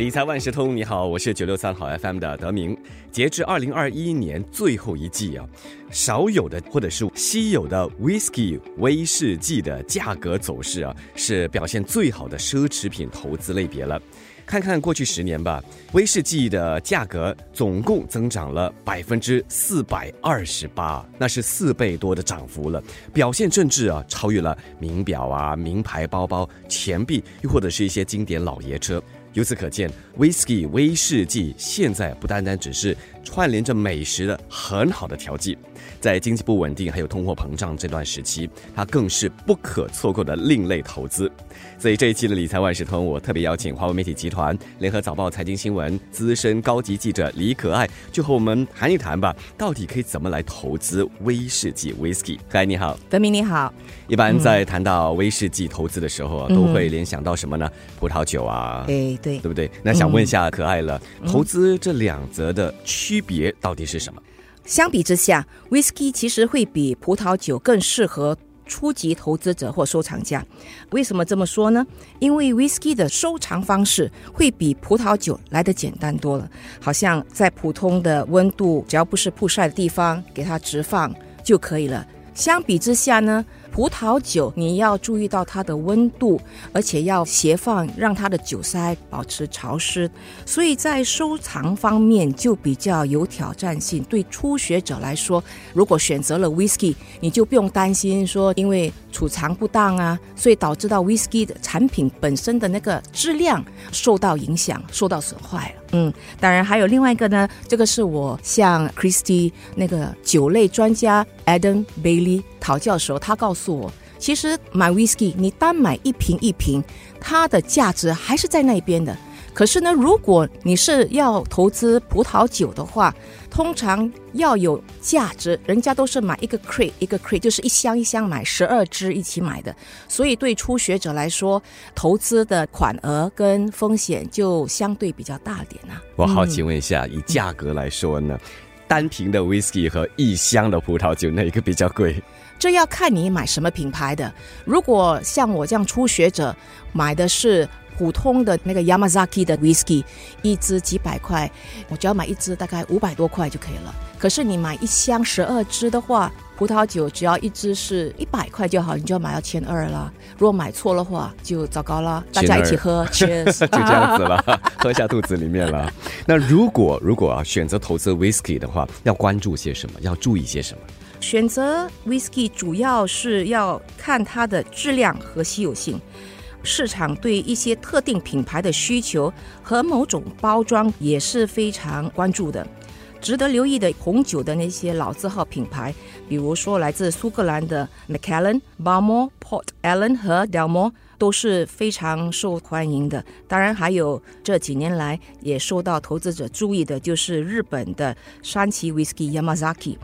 理财万事通，你好，我是九六三好 FM 的德明。截至二零二一年最后一季啊，少有的或者是稀有的 whisky 威士忌的价格走势啊，是表现最好的奢侈品投资类别了。看看过去十年吧，威士忌的价格总共增长了百分之四百二十八，那是四倍多的涨幅了。表现甚至啊，超越了名表啊、名牌包包、钱币，又或者是一些经典老爷车。由此可见威士忌威士忌现在不单单只是串联着美食的很好的调剂。在经济不稳定还有通货膨胀这段时期，它更是不可错过的另类投资。所以这一期的理财万事通，我特别邀请华为媒体集团联合早报财经新闻资深高级记者李可爱，就和我们谈一谈吧，到底可以怎么来投资威士忌 （whisky）？可爱你好，德明你好。一般在谈到威士忌投资的时候啊，都会联想到什么呢？葡萄酒啊，哎对，对不对？那想问一下可爱了，投资这两则的区别到底是什么？相比之下，whisky 其实会比葡萄酒更适合初级投资者或收藏家。为什么这么说呢？因为 whisky 的收藏方式会比葡萄酒来的简单多了。好像在普通的温度，只要不是曝晒的地方，给它直放就可以了。相比之下呢？葡萄酒你要注意到它的温度，而且要斜放，让它的酒塞保持潮湿。所以在收藏方面就比较有挑战性。对初学者来说，如果选择了 whisky，你就不用担心说因为储藏不当啊，所以导致到 whisky 的产品本身的那个质量受到影响、受到损坏了。嗯，当然还有另外一个呢，这个是我向 Christie 那个酒类专家 Adam Bailey 讨教的时候，他告诉我，其实买 whisky 你单买一瓶一瓶，它的价值还是在那边的。可是呢，如果你是要投资葡萄酒的话，通常要有价值，人家都是买一个 crate 一个 crate，就是一箱一箱买十二支一起买的。所以对初学者来说，投资的款额跟风险就相对比较大点啊。我好奇问一下，以价格来说呢，单瓶的 whisky 和一箱的葡萄酒哪一个比较贵？这要看你买什么品牌的。如果像我这样初学者买的是。普通的那个 Yamazaki 的 whisky，一支几百块，我只要买一支大概五百多块就可以了。可是你买一箱十二支的话，葡萄酒只要一支是一百块就好，你就要买到千二了。如果买错的话，就糟糕了。大家一起喝，Cheers，就这样子了，喝下肚子里面了。那如果如果啊选择投资 whisky 的话，要关注些什么？要注意些什么？选择 whisky 主要是要看它的质量和稀有性。市场对一些特定品牌的需求和某种包装也是非常关注的。值得留意的红酒的那些老字号品牌，比如说来自苏格兰的 Macallan、Balmore、Port Ellen 和 Delmore 都是非常受欢迎的。当然，还有这几年来也受到投资者注意的，就是日本的山崎 Whisky Yamazaki。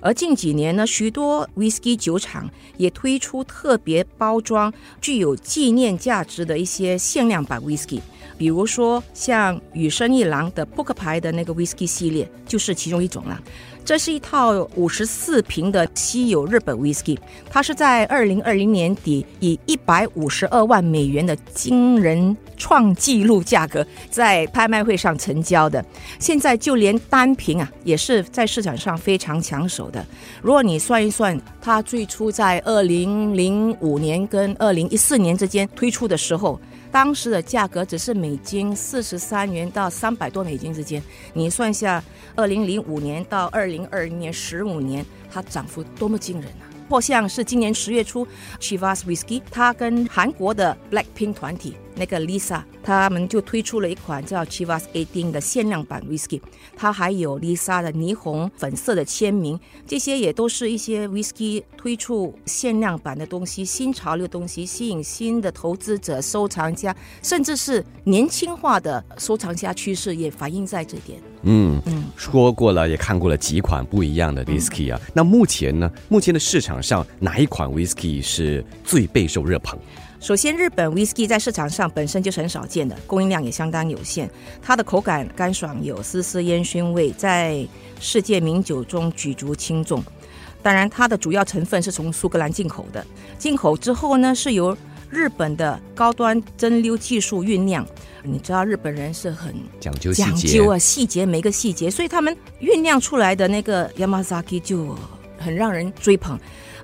而近几年呢，许多 whisky 酒厂也推出特别包装、具有纪念价值的一些限量版 whisky，比如说像羽生一郎的扑克牌的那个 whisky 系列，就是其中一种了。这是一套五十四瓶的稀有日本 whisky，它是在二零二零年底以一百五十二万美元的惊人创纪录价格在拍卖会上成交的。现在就连单瓶啊，也是在市场上非常抢手的。如果你算一算，它最初在二零零五年跟二零一四年之间推出的时候。当时的价格只是美金四十三元到三百多美金之间，你算一下，二零零五年到二零二零年十五年，它涨幅多么惊人啊！或像是今年十月初，Chivas Whisky，它跟韩国的 Blackpink 团体。那个 Lisa，他们就推出了一款叫 Chivas Eighteen 的限量版 Whisky，它还有 Lisa 的霓虹粉色的签名，这些也都是一些 Whisky 推出限量版的东西，新潮流东西，吸引新的投资者、收藏家，甚至是年轻化的收藏家趋势也反映在这点。嗯嗯，说过了，也看过了几款不一样的 Whisky 啊。那目前呢？目前的市场上哪一款 Whisky 是最备受热捧？首先，日本 whisky 在市场上本身就是很少见的，供应量也相当有限。它的口感干爽，有丝丝烟熏味，在世界名酒中举足轻重。当然，它的主要成分是从苏格兰进口的。进口之后呢，是由日本的高端蒸馏技术酝酿。你知道日本人是很讲究细节讲究啊，细节每个细节，所以他们酝酿出来的那个 Yamazaki 就很让人追捧。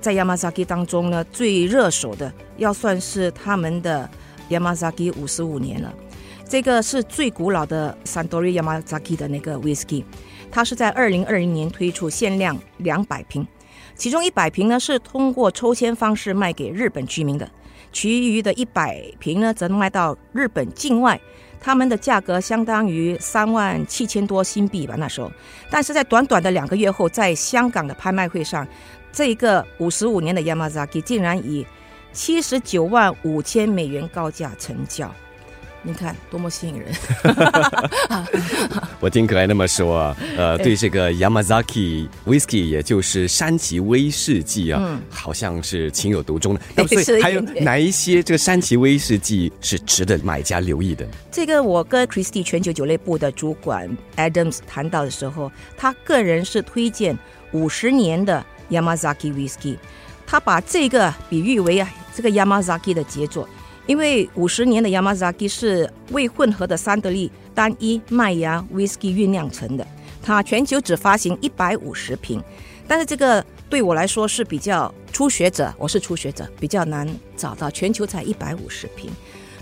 在 Yamazaki 当中呢，最热手的要算是他们的 Yamazaki 五十五年了。这个是最古老的 Sandori Yamazaki 的那个 whisky，它是在二零二零年推出，限量两百瓶，其中一百瓶呢是通过抽签方式卖给日本居民的，其余的一百瓶呢则卖到日本境外，他们的价格相当于三万七千多新币吧那时候，但是在短短的两个月后，在香港的拍卖会上，这个五十五年的 Yamazaki 竟然以七十九万五千美元高价成交。你看多么吸引人！我听可爱那么说啊，呃，对这个 Yamazaki Whisky，也就是山崎威士忌啊，嗯好像是情有独钟的。那所以还有哪一些这个山崎威士忌是值得买家留意的？这个我跟 Christie 全球酒类部的主管 Adams 谈到的时候，他个人是推荐五十年的 Yamazaki Whisky，他把这个比喻为啊这个 Yamazaki 的杰作，因为五十年的 Yamazaki 是未混合的三得利单一麦芽 Whisky 酝酿成的，它全球只发行一百五十瓶，但是这个对我来说是比较初学者，我是初学者，比较难找到，全球才一百五十瓶。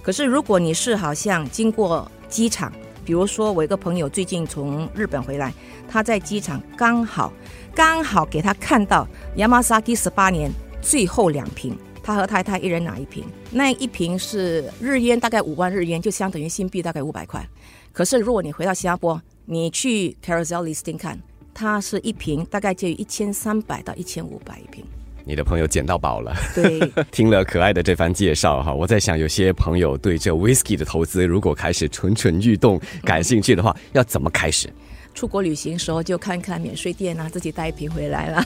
可是如果你是好像经过机场，比如说我一个朋友最近从日本回来，他在机场刚好刚好给他看到 Yamazaki 十八年最后两瓶，他和太太一人拿一瓶，那一瓶是日元大概五万日元，就相等于新币大概五百块。可是如果你回到新加坡，你去 Carousel Listing 看，它是一瓶大概介于一千三百到一千五百一瓶。你的朋友捡到宝了。对，听了可爱的这番介绍哈，我在想，有些朋友对这 whisky 的投资，如果开始蠢蠢欲动、感兴趣的话，要怎么开始？出国旅行时候就看看免税店啊，自己带一瓶回来了。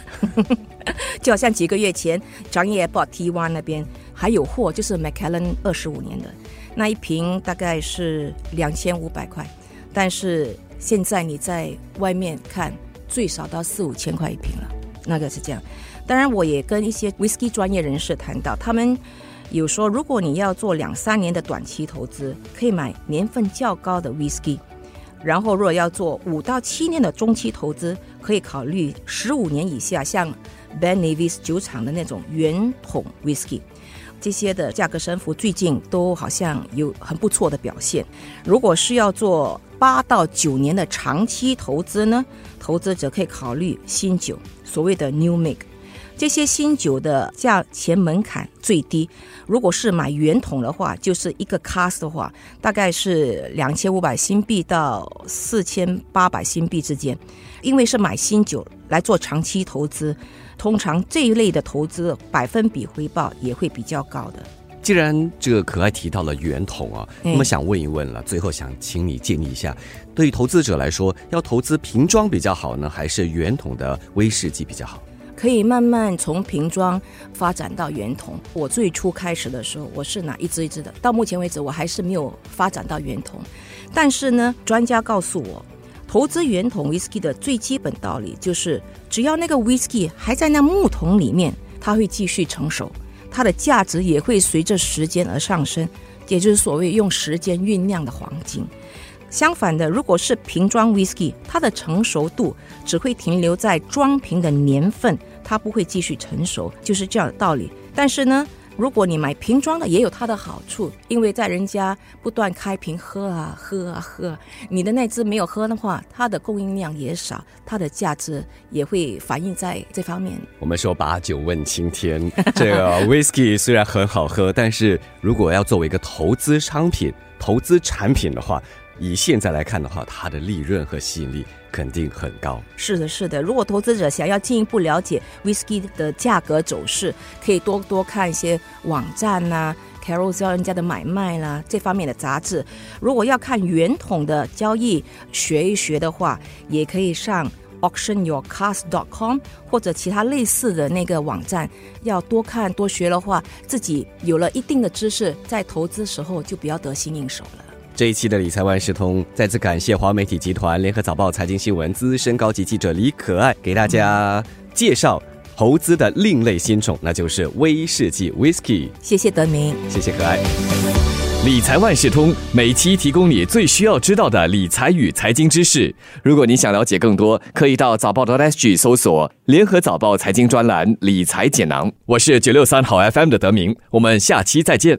就好像几个月前，张业 bought T One 那边还有货，就是 Macallan 二十五年的那一瓶，大概是两千五百块，但是现在你在外面看，最少到四五千块一瓶了，那个是这样。当然，我也跟一些 whisky 专业人士谈到，他们有说，如果你要做两三年的短期投资，可以买年份较高的 whisky。然后，若要做五到七年的中期投资，可以考虑十五年以下，像 Ben Nevis 酒厂的那种圆桶 whisky，这些的价格升幅最近都好像有很不错的表现。如果是要做八到九年的长期投资呢，投资者可以考虑新酒，所谓的 New Make。这些新酒的价钱门槛最低，如果是买圆桶的话，就是一个 cast 的话，大概是两千五百新币到四千八百新币之间。因为是买新酒来做长期投资，通常这一类的投资百分比回报也会比较高的。既然这个可爱提到了圆桶啊，嗯那么想问一问了，最后想请你建议一下，对于投资者来说，要投资瓶装比较好呢，还是圆筒的威士忌比较好？可以慢慢从瓶装发展到圆筒。我最初开始的时候，我是拿一支一支的，到目前为止我还是没有发展到圆筒。但是呢，专家告诉我，投资圆筒 whisky 的最基本道理就是，只要那个 whisky 还在那木桶里面，它会继续成熟，它的价值也会随着时间而上升，也就是所谓用时间酝酿的黄金。相反的，如果是瓶装 whisky，它的成熟度只会停留在装瓶的年份，它不会继续成熟，就是这样的道理。但是呢，如果你买瓶装的，也有它的好处，因为在人家不断开瓶喝啊喝啊喝，你的那支没有喝的话，它的供应量也少，它的价值也会反映在这方面。我们说把酒问青天，这个 whisky 虽然很好喝，但是如果要作为一个投资商品、投资产品的话，以现在来看的话，它的利润和吸引力肯定很高。是的，是的。如果投资者想要进一步了解 whisky 的价格走势，可以多多看一些网站呐、Carousel 人家的买卖啦这方面的杂志。如果要看圆筒的交易学一学的话，也可以上 auctionyourcars.com 或者其他类似的那个网站。要多看多学的话，自己有了一定的知识，在投资时候就不要得心应手了。这一期的理财万事通，再次感谢华媒体集团联合早报财经新闻资深高级记者李可爱给大家介绍投资的另类新宠，那就是威士忌 （Whisky）。谢谢德明，谢谢可爱。理财万事通每期提供你最需要知道的理财与财经知识。如果你想了解更多，可以到早报的 SG 搜索“联合早报财经专栏理财解囊”。我是九六三好 FM 的德明，我们下期再见。